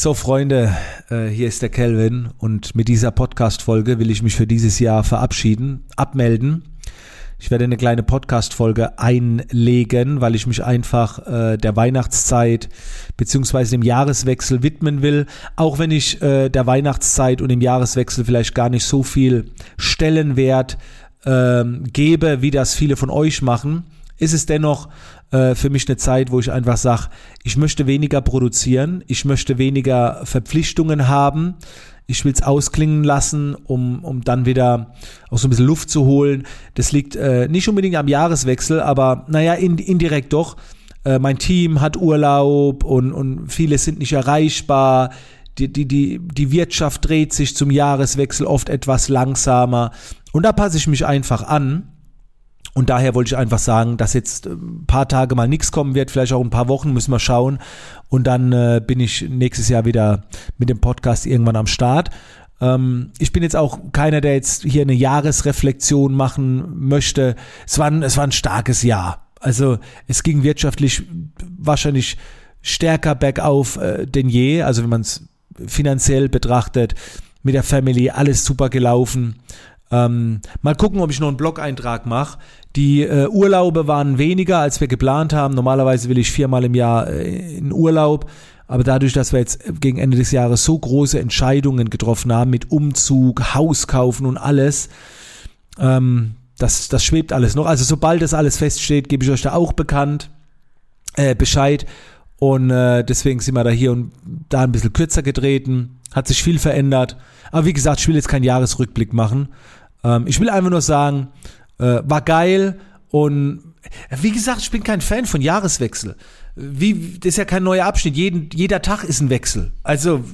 So, Freunde, äh, hier ist der Kelvin und mit dieser Podcast-Folge will ich mich für dieses Jahr verabschieden, abmelden. Ich werde eine kleine Podcast-Folge einlegen, weil ich mich einfach äh, der Weihnachtszeit beziehungsweise dem Jahreswechsel widmen will. Auch wenn ich äh, der Weihnachtszeit und dem Jahreswechsel vielleicht gar nicht so viel Stellenwert äh, gebe, wie das viele von euch machen, ist es dennoch äh, für mich eine Zeit, wo ich einfach sage, ich möchte weniger produzieren, ich möchte weniger Verpflichtungen haben, ich will es ausklingen lassen, um, um dann wieder auch so ein bisschen Luft zu holen. Das liegt äh, nicht unbedingt am Jahreswechsel, aber naja, in, indirekt doch. Äh, mein Team hat Urlaub und, und viele sind nicht erreichbar. Die, die, die, die Wirtschaft dreht sich zum Jahreswechsel oft etwas langsamer. Und da passe ich mich einfach an. Und daher wollte ich einfach sagen, dass jetzt ein paar Tage mal nichts kommen wird, vielleicht auch ein paar Wochen, müssen wir schauen. Und dann äh, bin ich nächstes Jahr wieder mit dem Podcast irgendwann am Start. Ähm, ich bin jetzt auch keiner, der jetzt hier eine Jahresreflexion machen möchte. Es war ein, es war ein starkes Jahr. Also es ging wirtschaftlich wahrscheinlich stärker bergauf äh, denn je. Also wenn man es finanziell betrachtet, mit der Family alles super gelaufen. Ähm, mal gucken, ob ich noch einen Blog-Eintrag mache. Die äh, Urlaube waren weniger, als wir geplant haben. Normalerweise will ich viermal im Jahr äh, in Urlaub. Aber dadurch, dass wir jetzt gegen Ende des Jahres so große Entscheidungen getroffen haben mit Umzug, Haus kaufen und alles, ähm, das, das schwebt alles noch. Also sobald das alles feststeht, gebe ich euch da auch bekannt, äh, Bescheid. Und äh, deswegen sind wir da hier und da ein bisschen kürzer getreten. Hat sich viel verändert. Aber wie gesagt, ich will jetzt keinen Jahresrückblick machen. Ähm, ich will einfach nur sagen, äh, war geil und wie gesagt, ich bin kein Fan von Jahreswechsel. Wie, das ist ja kein neuer Abschnitt. Jeden, jeder Tag ist ein Wechsel. Also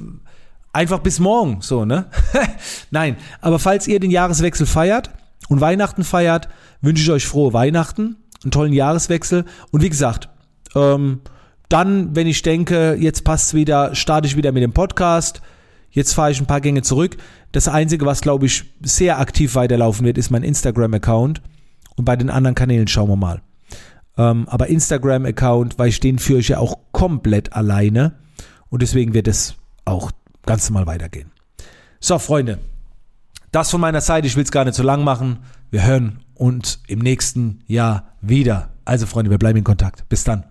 einfach bis morgen, so, ne? Nein, aber falls ihr den Jahreswechsel feiert und Weihnachten feiert, wünsche ich euch frohe Weihnachten, einen tollen Jahreswechsel und wie gesagt, ähm, dann, wenn ich denke, jetzt passt wieder, starte ich wieder mit dem Podcast. Jetzt fahre ich ein paar Gänge zurück. Das Einzige, was, glaube ich, sehr aktiv weiterlaufen wird, ist mein Instagram-Account. Und bei den anderen Kanälen schauen wir mal. Ähm, aber Instagram-Account, weil ich den führe ich ja auch komplett alleine. Und deswegen wird es auch ganz normal weitergehen. So, Freunde. Das von meiner Seite. Ich will es gar nicht so lang machen. Wir hören uns im nächsten Jahr wieder. Also, Freunde, wir bleiben in Kontakt. Bis dann.